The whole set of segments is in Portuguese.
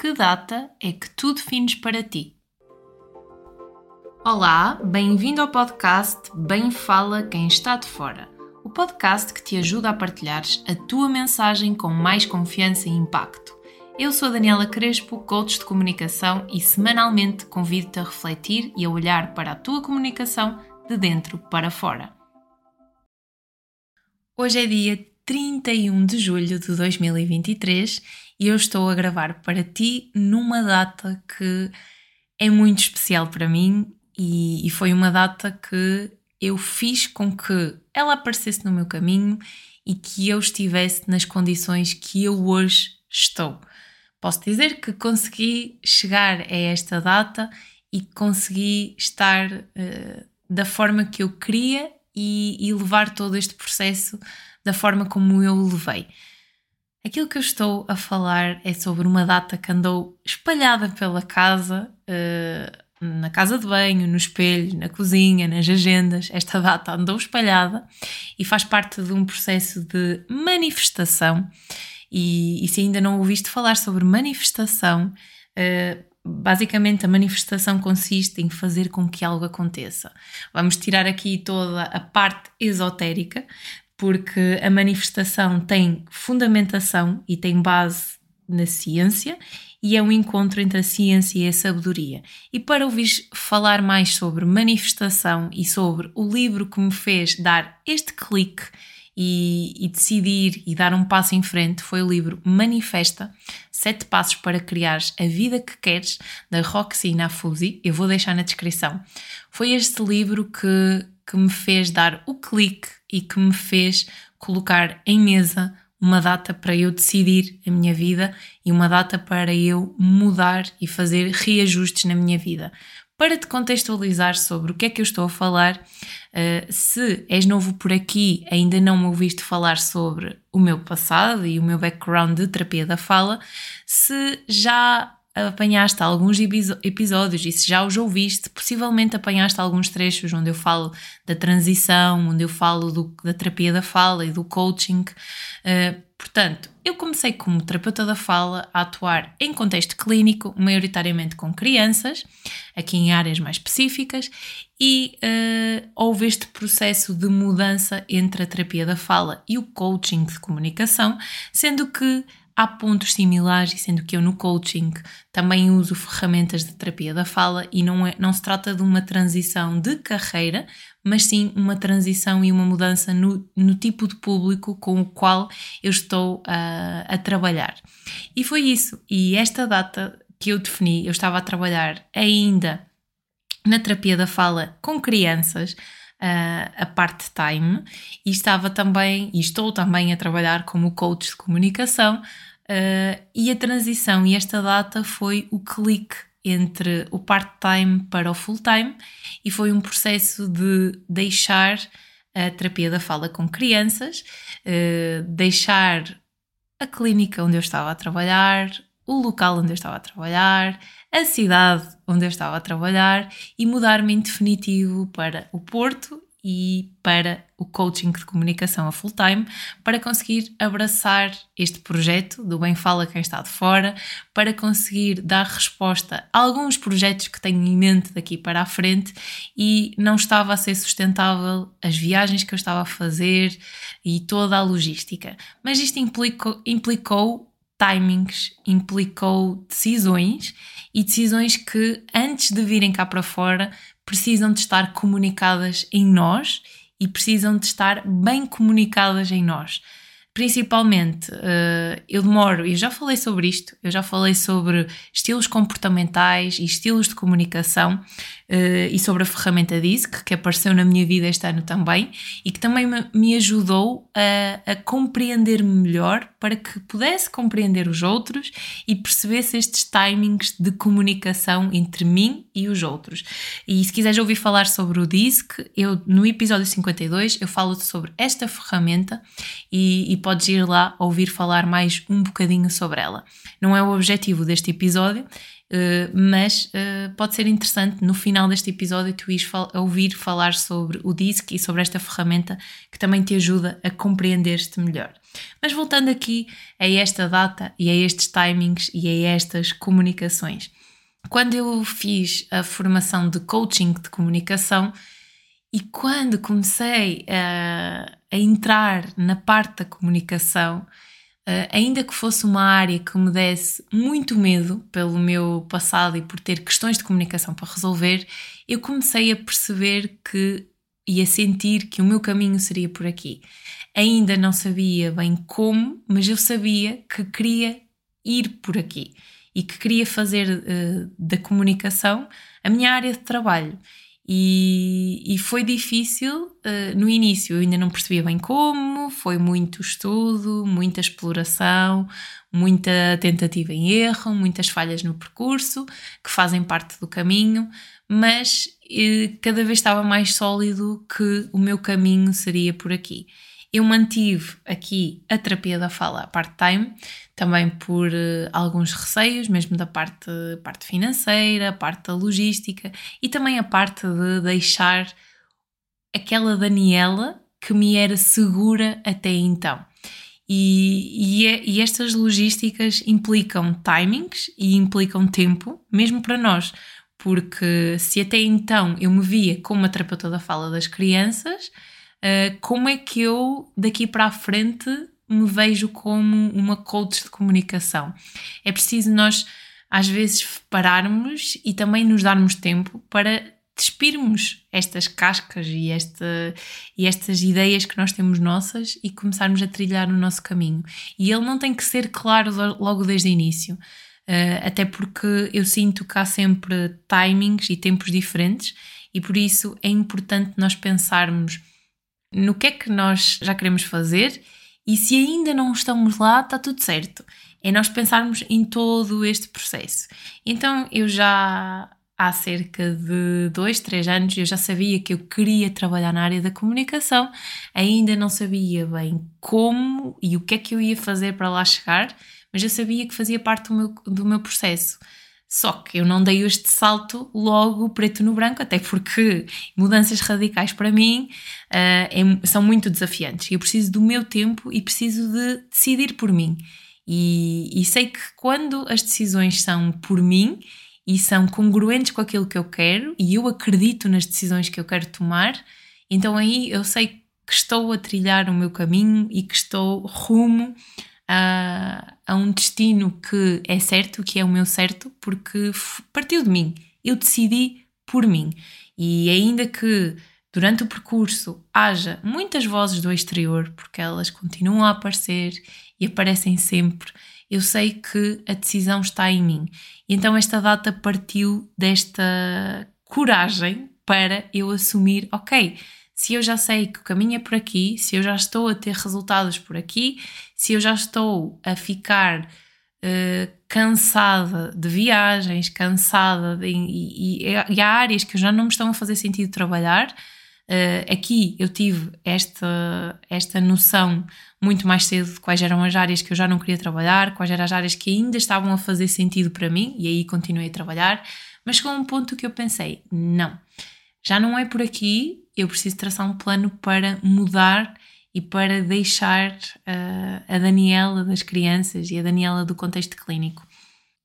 Que data é que tu defines para ti? Olá, bem-vindo ao podcast Bem Fala Quem Está de Fora, o podcast que te ajuda a partilhares a tua mensagem com mais confiança e impacto. Eu sou a Daniela Crespo, coach de comunicação e semanalmente convido-te a refletir e a olhar para a tua comunicação de dentro para fora. Hoje é dia 31 de julho de 2023 e eu estou a gravar para ti numa data que é muito especial para mim e, e foi uma data que eu fiz com que ela aparecesse no meu caminho e que eu estivesse nas condições que eu hoje estou. Posso dizer que consegui chegar a esta data e consegui estar uh, da forma que eu queria e, e levar todo este processo da forma como eu o levei. Aquilo que eu estou a falar é sobre uma data que andou espalhada pela casa, uh, na casa de banho, no espelho, na cozinha, nas agendas. Esta data andou espalhada e faz parte de um processo de manifestação. E, e se ainda não ouviste falar sobre manifestação, uh, basicamente a manifestação consiste em fazer com que algo aconteça. Vamos tirar aqui toda a parte esotérica, porque a manifestação tem fundamentação e tem base na ciência e é um encontro entre a ciência e a sabedoria. E para ouvir falar mais sobre manifestação e sobre o livro que me fez dar este clique e, e, decidir e dar um passo em frente foi o livro Manifesta: Sete Passos para Criares a Vida que Queres, da Roxy Nafusi. Eu vou deixar na descrição. Foi este livro que, que me fez dar o clique e que me fez colocar em mesa uma data para eu decidir a minha vida e uma data para eu mudar e fazer reajustes na minha vida. Para te contextualizar sobre o que é que eu estou a falar, uh, se és novo por aqui, ainda não me ouviste falar sobre o meu passado e o meu background de terapia da fala, se já apanhaste alguns episódios e se já os ouviste, possivelmente apanhaste alguns trechos onde eu falo da transição, onde eu falo do, da terapia da fala e do coaching. Uh, portanto, eu comecei como terapeuta da fala a atuar em contexto clínico, maioritariamente com crianças, aqui em áreas mais específicas, e uh, houve este processo de mudança entre a terapia da fala e o coaching de comunicação, sendo que há pontos similares, e sendo que eu no coaching também uso ferramentas de terapia da fala e não, é, não se trata de uma transição de carreira, mas sim uma transição e uma mudança no, no tipo de público com o qual eu estou a, a trabalhar. E foi isso. E esta data que eu defini, eu estava a trabalhar ainda na terapia da fala com crianças. Uh, a part-time e estava também e estou também a trabalhar como coach de comunicação Uh, e a transição e esta data foi o clique entre o part-time para o full-time e foi um processo de deixar a terapia da fala com crianças, uh, deixar a clínica onde eu estava a trabalhar, o local onde eu estava a trabalhar, a cidade onde eu estava a trabalhar e mudar-me em definitivo para o Porto e para o coaching de comunicação a full time para conseguir abraçar este projeto do Bem Fala Quem Está de Fora, para conseguir dar resposta a alguns projetos que tenho em mente daqui para a frente e não estava a ser sustentável as viagens que eu estava a fazer e toda a logística. Mas isto implicou, implicou timings, implicou decisões e decisões que antes de virem cá para fora precisam de estar comunicadas em nós e precisam de estar bem comunicadas em nós. Principalmente, uh, eu demoro, eu já falei sobre isto, eu já falei sobre estilos comportamentais e estilos de comunicação e sobre a ferramenta DISC, que apareceu na minha vida este ano também e que também me ajudou a, a compreender-me melhor para que pudesse compreender os outros e percebesse estes timings de comunicação entre mim e os outros. E se quiseres ouvir falar sobre o DISC, eu no episódio 52 eu falo sobre esta ferramenta e, e podes ir lá ouvir falar mais um bocadinho sobre ela. Não é o objetivo deste episódio, Uh, mas uh, pode ser interessante no final deste episódio tu ires fal ouvir falar sobre o DISC e sobre esta ferramenta que também te ajuda a compreender-te melhor. Mas voltando aqui a esta data e a estes timings e a estas comunicações. Quando eu fiz a formação de coaching de comunicação e quando comecei a, a entrar na parte da comunicação, Uh, ainda que fosse uma área que me desse muito medo pelo meu passado e por ter questões de comunicação para resolver, eu comecei a perceber que e a sentir que o meu caminho seria por aqui. Ainda não sabia bem como, mas eu sabia que queria ir por aqui e que queria fazer uh, da comunicação a minha área de trabalho. E, e foi difícil uh, no início, eu ainda não percebia bem como, foi muito estudo, muita exploração, muita tentativa em erro, muitas falhas no percurso que fazem parte do caminho, mas uh, cada vez estava mais sólido que o meu caminho seria por aqui. Eu mantive aqui a terapia da fala part-time, também por uh, alguns receios, mesmo da parte, parte financeira, parte da logística e também a parte de deixar aquela Daniela que me era segura até então. E, e, é, e, estas logísticas implicam timings e implicam tempo, mesmo para nós, porque se até então eu me via como a terapeuta da fala das crianças, uh, como é que eu daqui para a frente me vejo como uma coach de comunicação? É preciso nós, às vezes, pararmos e também nos darmos tempo para despirmos estas cascas e, esta, e estas ideias que nós temos nossas e começarmos a trilhar o nosso caminho. E ele não tem que ser claro logo desde o início. Uh, até porque eu sinto que há sempre timings e tempos diferentes, e por isso é importante nós pensarmos no que é que nós já queremos fazer e se ainda não estamos lá, está tudo certo. É nós pensarmos em todo este processo. Então eu já há cerca de dois, três anos eu já sabia que eu queria trabalhar na área da comunicação, ainda não sabia bem como e o que é que eu ia fazer para lá chegar, mas eu sabia que fazia parte do meu, do meu processo. Só que eu não dei este salto logo preto no branco, até porque mudanças radicais para mim uh, é, são muito desafiantes. Eu preciso do meu tempo e preciso de decidir por mim. E, e sei que quando as decisões são por mim e são congruentes com aquilo que eu quero e eu acredito nas decisões que eu quero tomar, então aí eu sei que estou a trilhar o meu caminho e que estou rumo a, a um destino que é certo, que é o meu certo, porque partiu de mim. Eu decidi por mim. E ainda que durante o percurso haja muitas vozes do exterior, porque elas continuam a aparecer e aparecem sempre, eu sei que a decisão está em mim. E então esta data partiu desta coragem para eu assumir, ok, se eu já sei que o caminho é por aqui, se eu já estou a ter resultados por aqui, se eu já estou a ficar uh, cansada de viagens, cansada de, e, e, e, há áreas que já não me estão a fazer sentido trabalhar. Uh, aqui eu tive esta, esta noção muito mais cedo de quais eram as áreas que eu já não queria trabalhar, quais eram as áreas que ainda estavam a fazer sentido para mim, e aí continuei a trabalhar, mas com um ponto que eu pensei: não, já não é por aqui, eu preciso traçar um plano para mudar e para deixar uh, a Daniela das crianças e a Daniela do contexto clínico.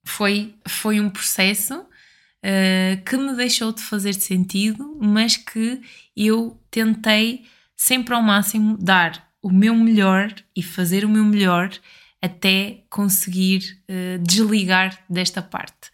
Foi, foi um processo uh, que me deixou de fazer sentido, mas que eu tentei sempre ao máximo dar o meu melhor e fazer o meu melhor até conseguir uh, desligar desta parte.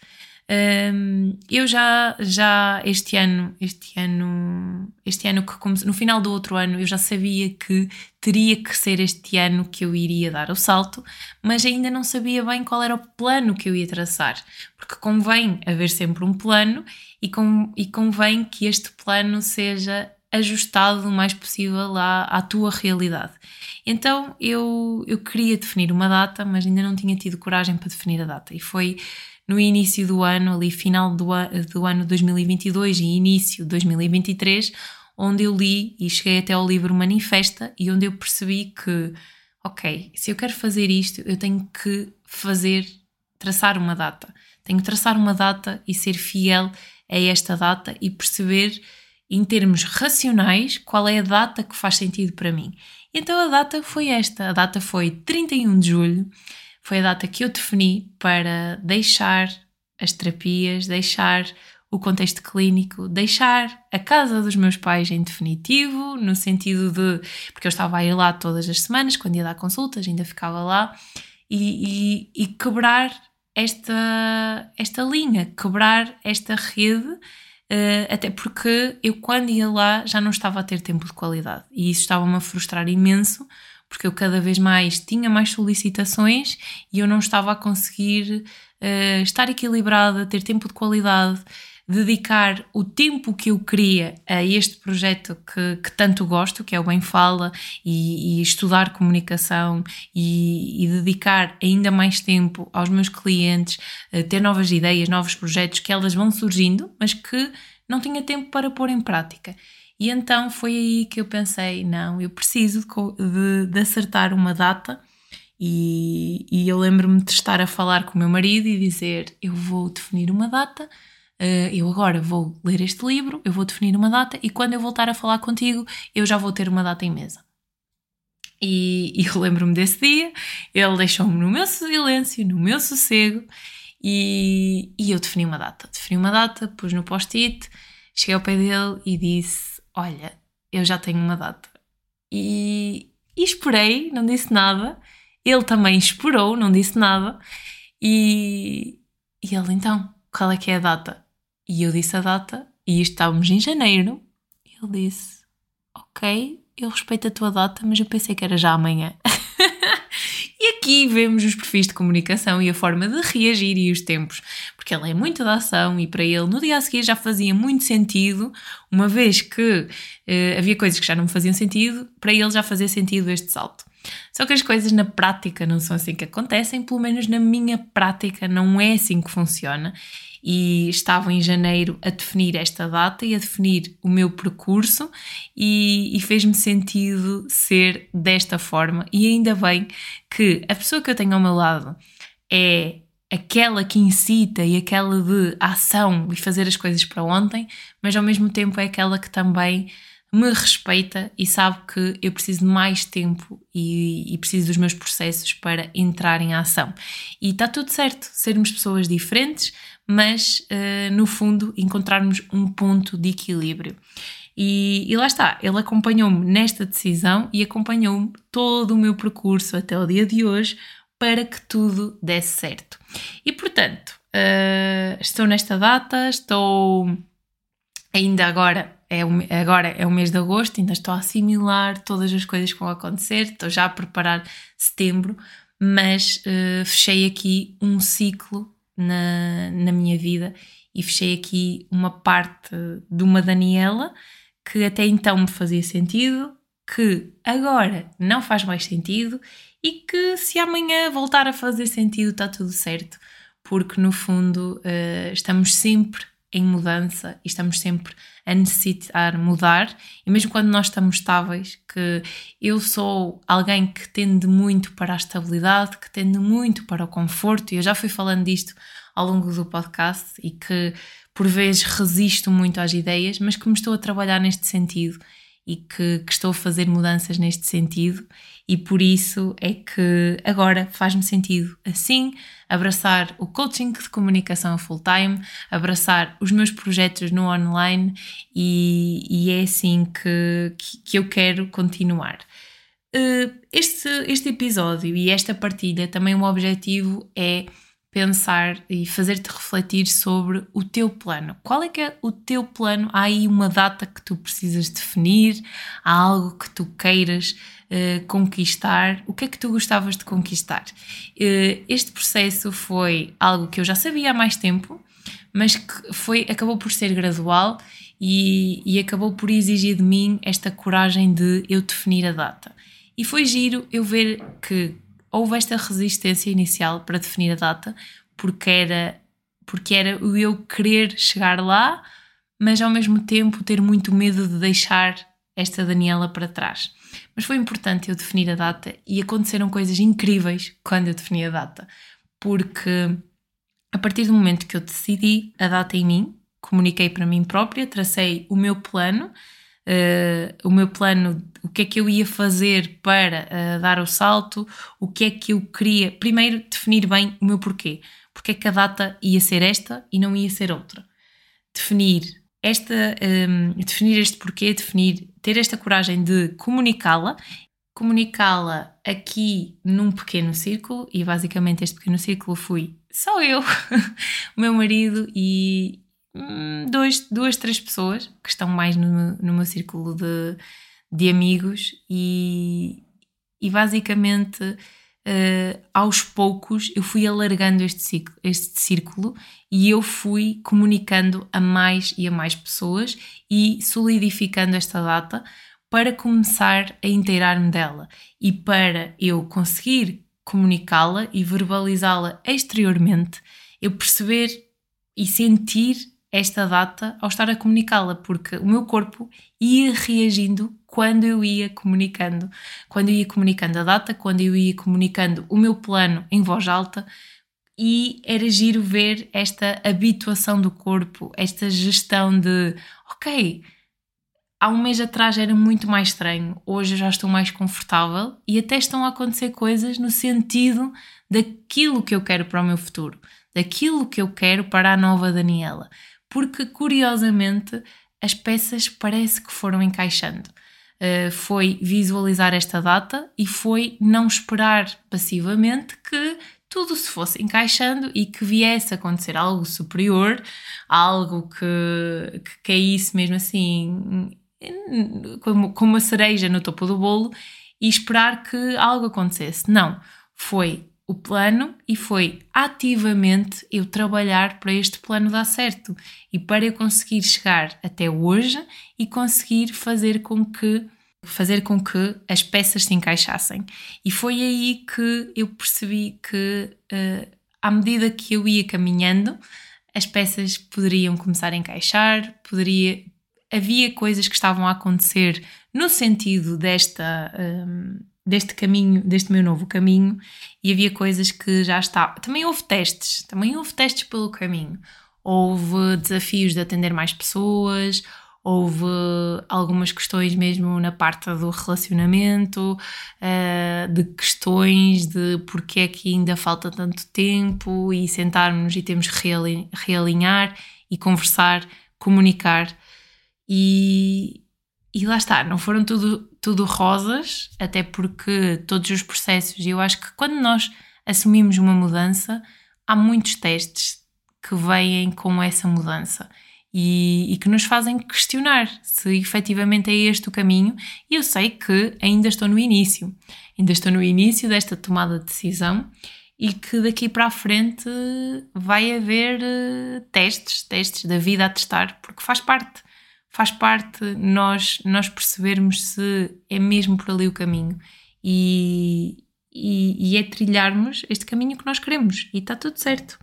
Um, eu já, já este ano, este ano, este ano que comece, no final do outro ano, eu já sabia que teria que ser este ano que eu iria dar o salto, mas ainda não sabia bem qual era o plano que eu ia traçar, porque convém haver sempre um plano e, com, e convém que este plano seja ajustado o mais possível à, à tua realidade. Então eu, eu queria definir uma data, mas ainda não tinha tido coragem para definir a data, e foi no início do ano, ali final do, do ano 2022 e início de 2023, onde eu li e cheguei até ao livro Manifesta e onde eu percebi que, ok, se eu quero fazer isto, eu tenho que fazer traçar uma data. Tenho que traçar uma data e ser fiel a esta data e perceber, em termos racionais, qual é a data que faz sentido para mim. Então a data foi esta: a data foi 31 de julho, foi a data que eu defini para deixar as terapias, deixar o contexto clínico, deixar a casa dos meus pais em definitivo, no sentido de. porque eu estava a ir lá todas as semanas, quando ia dar consultas, ainda ficava lá, e, e, e quebrar esta, esta linha, quebrar esta rede, uh, até porque eu, quando ia lá, já não estava a ter tempo de qualidade, e isso estava-me a frustrar imenso. Porque eu cada vez mais tinha mais solicitações e eu não estava a conseguir uh, estar equilibrada, ter tempo de qualidade, dedicar o tempo que eu queria a este projeto que, que tanto gosto, que é o Bem Fala, e, e estudar comunicação e, e, dedicar ainda mais tempo aos meus clientes, ter novas ideias, novos projetos que elas vão surgindo, mas que não tinha tempo para pôr em prática. E então foi aí que eu pensei: não, eu preciso de, de acertar uma data. E, e eu lembro-me de estar a falar com o meu marido e dizer: eu vou definir uma data Uh, eu agora vou ler este livro, eu vou definir uma data e quando eu voltar a falar contigo, eu já vou ter uma data em mesa. E, e eu lembro-me desse dia, ele deixou-me no meu silêncio, no meu sossego e, e eu defini uma data. Defini uma data, pus no post-it, cheguei ao pé dele e disse: Olha, eu já tenho uma data. E, e esperei, não disse nada. Ele também esperou, não disse nada. E, e ele então, qual é que é a data? E eu disse a data, e estávamos em janeiro. Ele disse: Ok, eu respeito a tua data, mas eu pensei que era já amanhã. e aqui vemos os perfis de comunicação e a forma de reagir e os tempos, porque ele é muito da ação e para ele no dia a seguir já fazia muito sentido, uma vez que uh, havia coisas que já não faziam sentido, para ele já fazia sentido este salto. Só que as coisas na prática não são assim que acontecem, pelo menos na minha prática não é assim que funciona e estava em janeiro a definir esta data e a definir o meu percurso e, e fez-me sentido ser desta forma e ainda bem que a pessoa que eu tenho ao meu lado é aquela que incita e aquela de ação e fazer as coisas para ontem, mas ao mesmo tempo é aquela que também me respeita e sabe que eu preciso de mais tempo e, e, preciso dos meus processos para entrar em ação. E está tudo certo, sermos pessoas diferentes, mas uh, no fundo encontrarmos um ponto de equilíbrio. E, e lá está, ele acompanhou-me nesta decisão e acompanhou-me todo o meu percurso até o dia de hoje para que tudo desse certo. E portanto, uh, estou nesta data, estou ainda agora é o, agora é o mês de agosto, ainda estou a assimilar todas as coisas que vão acontecer, estou já a preparar setembro, mas uh, fechei aqui um ciclo na, na minha vida e fechei aqui uma parte de uma Daniela que até então me fazia sentido, que agora não faz mais sentido e que se amanhã voltar a fazer sentido está tudo certo, porque no fundo uh, estamos sempre em mudança e estamos sempre a necessitar mudar, e mesmo quando nós estamos estáveis, que eu sou alguém que tende muito para a estabilidade, que tende muito para o conforto, e eu já fui falando disto ao longo do podcast e que por vezes resisto muito às ideias, mas que me estou a trabalhar neste sentido e que, que, estou a fazer mudanças neste sentido, e por isso é que agora faz-me sentido assim abraçar o coaching de comunicação full-time, abraçar os meus projetos no online, e, e é assim que, que, que eu quero continuar. Uh, este, este episódio e esta partilha também o objetivo é pensar e fazer-te refletir sobre o teu plano. Qual é que é o teu plano? Há aí uma data que tu precisas definir? Há algo que tu queiras uh, conquistar? O que é que tu gostavas de conquistar? Uh, este processo foi algo que eu já sabia há mais tempo, mas que foi, acabou por ser gradual e, e acabou por exigir de mim esta coragem de eu definir a data. E foi giro eu ver que houve esta resistência inicial para definir a data, porque era, porque era o eu querer chegar lá, mas ao mesmo tempo ter muito medo de deixar esta Daniela para trás. Mas foi importante eu definir a data e aconteceram coisas incríveis quando eu defini a data, porque a partir do momento que eu decidi a data em mim, comuniquei para mim própria, tracei o meu plano, uh, o meu plano, o que é que eu ia fazer para uh, dar o salto, o que é que eu queria. Primeiro, definir bem o meu porquê. Porque é que a data ia ser esta e não ia ser outra. Definir esta, um, definir este porquê, definir, ter esta coragem de comunicá-la, comunicá-la aqui num pequeno círculo, e basicamente este pequeno círculo fui só eu, o meu marido e dois, duas, três pessoas que estão mais no, no meu círculo de, de amigos, e, e basicamente uh, aos poucos eu fui alargando este ciclo, este círculo e eu fui comunicando a mais e a mais pessoas e solidificando esta data para começar a inteirar-me dela e para eu conseguir comunicá-la e verbalizá-la exteriormente, eu perceber e sentir esta data ao estar a comunicá-la, porque o meu corpo ia reagindo quando eu ia comunicando, quando eu ia comunicando a data, quando eu ia comunicando o meu plano em voz alta, e era giro ver esta habituação do corpo, esta gestão de, ok, há um mês atrás era muito mais estranho, hoje eu já estou mais confortável e até estão a acontecer coisas no sentido daquilo que eu quero para o meu futuro, daquilo que eu quero para a nova Daniela porque curiosamente as peças parece que foram encaixando. Uh, foi visualizar esta data e foi não esperar passivamente que tudo se fosse encaixando e que viesse a acontecer algo superior, algo que, que caísse mesmo assim como, como uma cereja no topo do bolo e esperar que algo acontecesse. Não, foi o plano e foi ativamente eu trabalhar para este plano dar certo e para eu conseguir chegar até hoje e conseguir fazer com que fazer com que as peças se encaixassem. E foi aí que eu percebi que uh, à medida que eu ia caminhando, as peças poderiam começar a encaixar, poderia havia coisas que estavam a acontecer no sentido desta um, eh, deste caminho, deste meu novo caminho, e havia coisas que já estavam. Também houve testes, também houve testes pelo caminho. Houve desafios de atender mais pessoas, houve algumas questões mesmo na parte do relacionamento, uh, de questões de porque é que ainda falta tanto tempo e sentarmos e temos realinhar e conversar, comunicar. E, e lá está, não foram tudo, tudo rosas, até porque todos os processos, e eu acho que quando nós assumimos uma mudança, há muitos testes que vêm com essa mudança e, e, que nos fazem questionar se efetivamente é este o caminho. E eu sei que ainda estou no início, ainda estou no início desta tomada de decisão e que daqui para a frente vai haver uh, testes, testes da vida a testar, porque faz parte faz parte nós, nós percebermos se é mesmo por ali o caminho e, e, e é trilharmos este caminho que nós queremos e está tudo certo.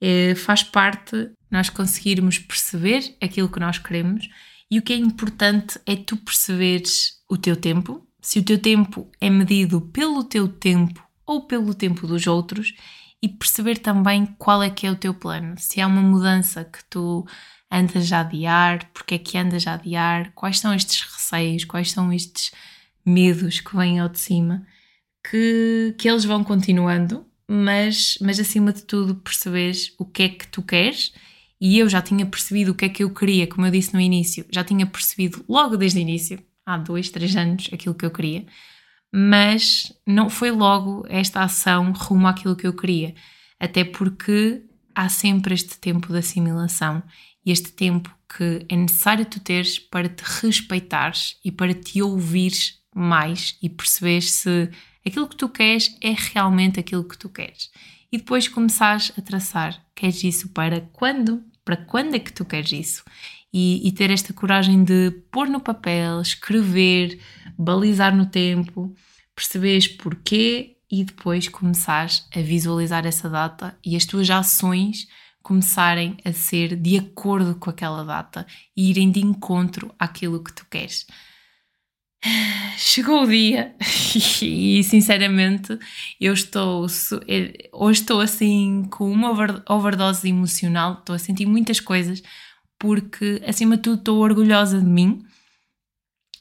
É, faz parte nós conseguirmos perceber aquilo que nós queremos e o que é importante é tu perceberes o teu tempo. Se o teu tempo é medido pelo teu tempo ou pelo tempo dos outros e perceber também qual é que é o teu plano. Se há uma mudança que tu andas a adiar, porque é que andas a adiar, quais são estes receios, quais são estes medos que vêm ao de cima, que, que eles vão continuando, mas, mas acima de tudo percebes o que é que tu queres. E eu já tinha percebido o que é que eu queria, como eu disse no início, já tinha percebido logo desde o início, há dois, três anos, aquilo que eu queria, mas não foi logo esta ação rumo àquilo que eu queria, até porque há sempre este tempo de assimilação este tempo que é necessário tu teres para te respeitares e para te ouvires mais e perceberes se aquilo que tu queres é realmente aquilo que tu queres. E depois começares a traçar, queres isso para quando? Para quando é que tu queres isso? E, e ter esta coragem de pôr no papel, escrever, balizar no tempo, perceberes porquê e depois começares a visualizar essa data e as tuas ações começarem a ser de acordo com aquela data e irem de encontro àquilo que tu queres. Chegou o dia e sinceramente eu estou eh, hoje estou assim com uma overdose emocional, estou a sentir muitas coisas porque acima de tudo estou orgulhosa de mim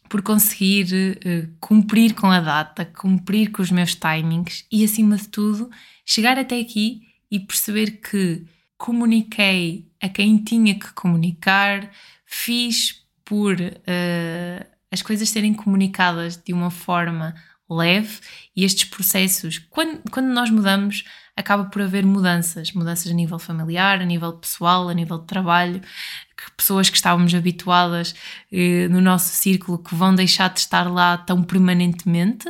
por conseguir uh, cumprir com a data, cumprir com os meus timings e acima de tudo chegar até aqui e perceber que comuniquei a quem tinha que comunicar, fiz por uh, as coisas serem comunicadas de uma forma leve e estes processos, quando, quando nós mudamos, acaba por haver mudanças, mudanças a nível familiar, a nível pessoal, a nível de trabalho, que pessoas que estávamos habituadas eh, no nosso círculo que vão deixar de estar lá tão permanentemente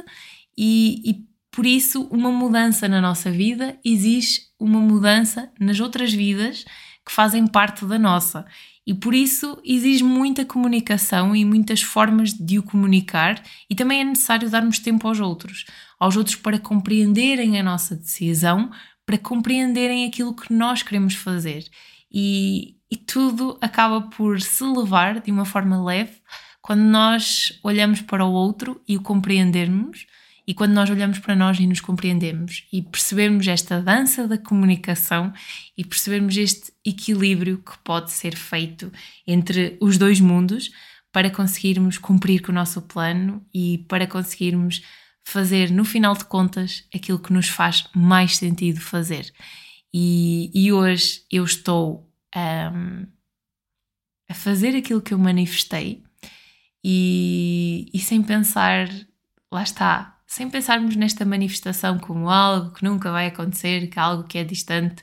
e, e por isso uma mudança na nossa vida exige uma mudança nas outras vidas que fazem parte da nossa. E por isso exige muita comunicação e muitas formas de o comunicar, e também é necessário darmos tempo aos outros, aos outros para compreenderem a nossa decisão, para compreenderem aquilo que nós queremos fazer. E, e tudo acaba por se levar de uma forma leve quando nós olhamos para o outro e o compreendermos e quando nós olhamos para nós e nos compreendemos e percebemos esta dança da comunicação e percebemos este equilíbrio que pode ser feito entre os dois mundos para conseguirmos cumprir com o nosso plano e para conseguirmos fazer, no final de contas, aquilo que nos faz mais sentido fazer. E, e hoje eu estou um, a fazer aquilo que eu manifestei e, e sem pensar, lá está, sem pensarmos nesta manifestação como algo que nunca vai acontecer, que é algo que é distante.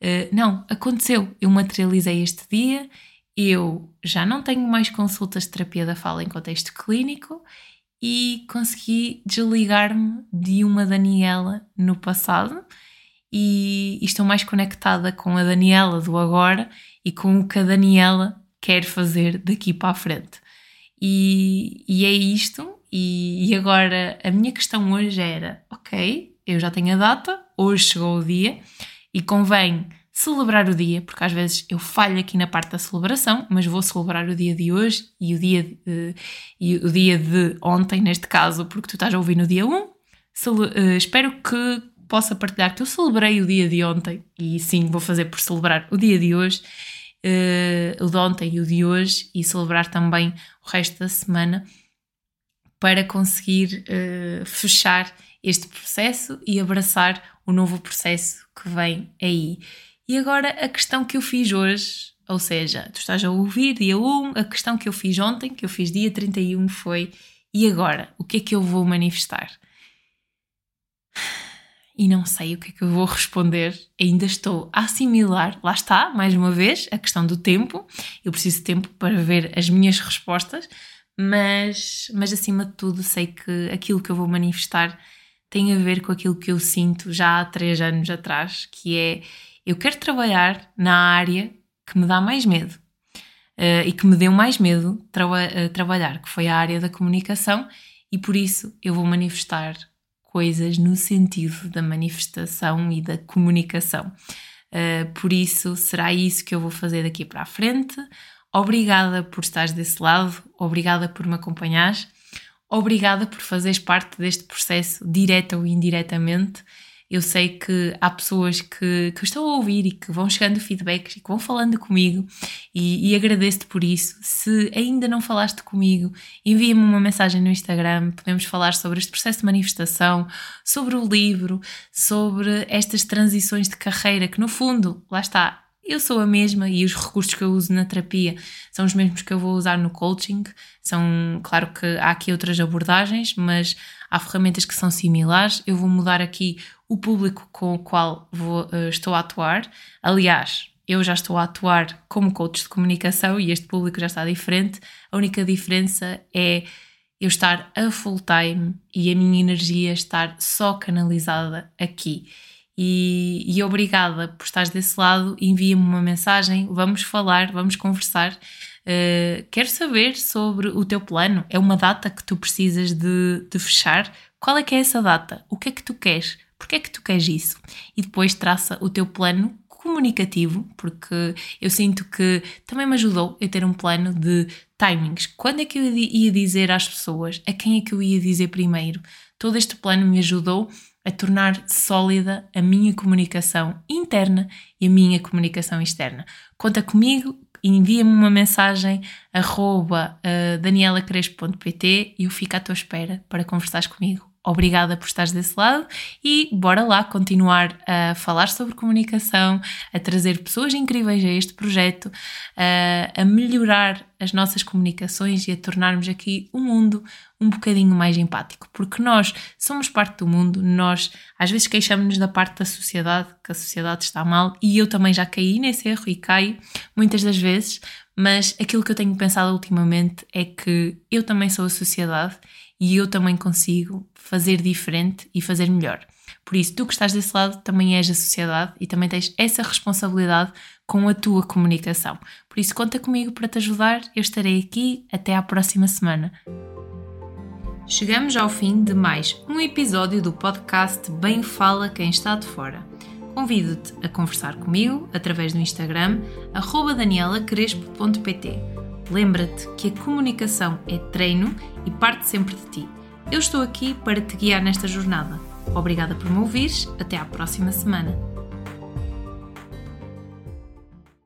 Uh, não, aconteceu. Eu materializei este dia, eu já não tenho mais consultas de terapia da fala em contexto clínico e consegui desligar-me de uma Daniela no passado e, e estou mais conectada com a Daniela do agora e com o que a Daniela quer fazer daqui para a frente. E, e é isto, e, e agora a minha questão hoje era: ok, eu já tenho a data, hoje chegou o dia e convém celebrar o dia, porque às vezes eu falho aqui na parte da celebração, mas vou celebrar o dia de hoje e o dia de, e o dia de ontem, neste caso, porque tu estás a ouvir no dia 1. Cele uh, espero que possa partilhar que eu celebrei o dia de ontem e sim, vou fazer por celebrar o dia de hoje, uh, o de ontem e o de hoje e celebrar também o resto da semana para conseguir uh, fechar este processo e abraçar o novo processo que vem aí. E agora a questão que eu fiz hoje, ou seja, tu estás a ouvir dia 1, a questão que eu fiz ontem, que eu fiz dia 31 foi: e agora? O que é que eu vou manifestar? E não sei o que é que eu vou responder, ainda estou a assimilar, lá está, mais uma vez, a questão do tempo. Eu preciso de tempo para ver as minhas respostas, mas, mas acima de tudo sei que aquilo que eu vou manifestar tem a ver com aquilo que eu sinto já há três anos atrás, que é eu quero trabalhar na área que me dá mais medo uh, e que me deu mais medo tra uh, trabalhar, que foi a área da comunicação, e por isso eu vou manifestar coisas no sentido da manifestação e da comunicação. Uh, por isso, será isso que eu vou fazer daqui para a frente. Obrigada por estares desse lado, obrigada por me acompanhares, obrigada por fazeres parte deste processo, direta ou indiretamente. Eu sei que há pessoas que, que estão a ouvir e que vão chegando feedbacks e que vão falando comigo e, e agradeço-te por isso. Se ainda não falaste comigo, envia-me uma mensagem no Instagram. Podemos falar sobre este processo de manifestação, sobre o livro, sobre estas transições de carreira que, no fundo, lá está, eu sou a mesma e os recursos que eu uso na terapia são os mesmos que eu vou usar no coaching. São, claro que há aqui outras abordagens, mas há ferramentas que são similares. Eu vou mudar aqui o público com o qual vou, uh, estou a atuar. Aliás, eu já estou a atuar como coach de comunicação e este público já está diferente. A única diferença é eu estar a full time e a minha energia estar só canalizada aqui. E, e obrigada por estares desse lado. Envia-me uma mensagem, vamos falar, vamos conversar. Uh, quero saber sobre o teu plano. É uma data que tu precisas de, de fechar? Qual é que é essa data? O que é que tu queres? Porquê é que tu queres isso? E depois traça o teu plano comunicativo, porque eu sinto que também me ajudou a ter um plano de timings. Quando é que eu ia dizer às pessoas? A quem é que eu ia dizer primeiro? Todo este plano me ajudou a tornar sólida a minha comunicação interna e a minha comunicação externa. Conta comigo, envia-me uma mensagem arroba uh, danielacrespo.pt e eu fico à tua espera para conversares comigo Obrigada por estares desse lado e bora lá continuar a falar sobre comunicação, a trazer pessoas incríveis a este projeto, a, a melhorar as nossas comunicações e a tornarmos aqui o mundo um bocadinho mais empático, porque nós somos parte do mundo, nós às vezes queixamos-nos da parte da sociedade, que a sociedade está mal, e eu também já caí nesse erro e caio muitas das vezes, mas aquilo que eu tenho pensado ultimamente é que eu também sou a sociedade e eu também consigo fazer diferente e fazer melhor. Por isso, tu que estás desse lado também és a sociedade e também tens essa responsabilidade com a tua comunicação. Por isso, conta comigo para te ajudar. Eu estarei aqui até à próxima semana. Chegamos ao fim de mais um episódio do podcast Bem Fala Quem Está de Fora. Convido-te a conversar comigo através do Instagram danielacrespo.pt Lembra-te que a comunicação é treino e parte sempre de ti. Eu estou aqui para te guiar nesta jornada. Obrigada por me ouvires. Até à próxima semana.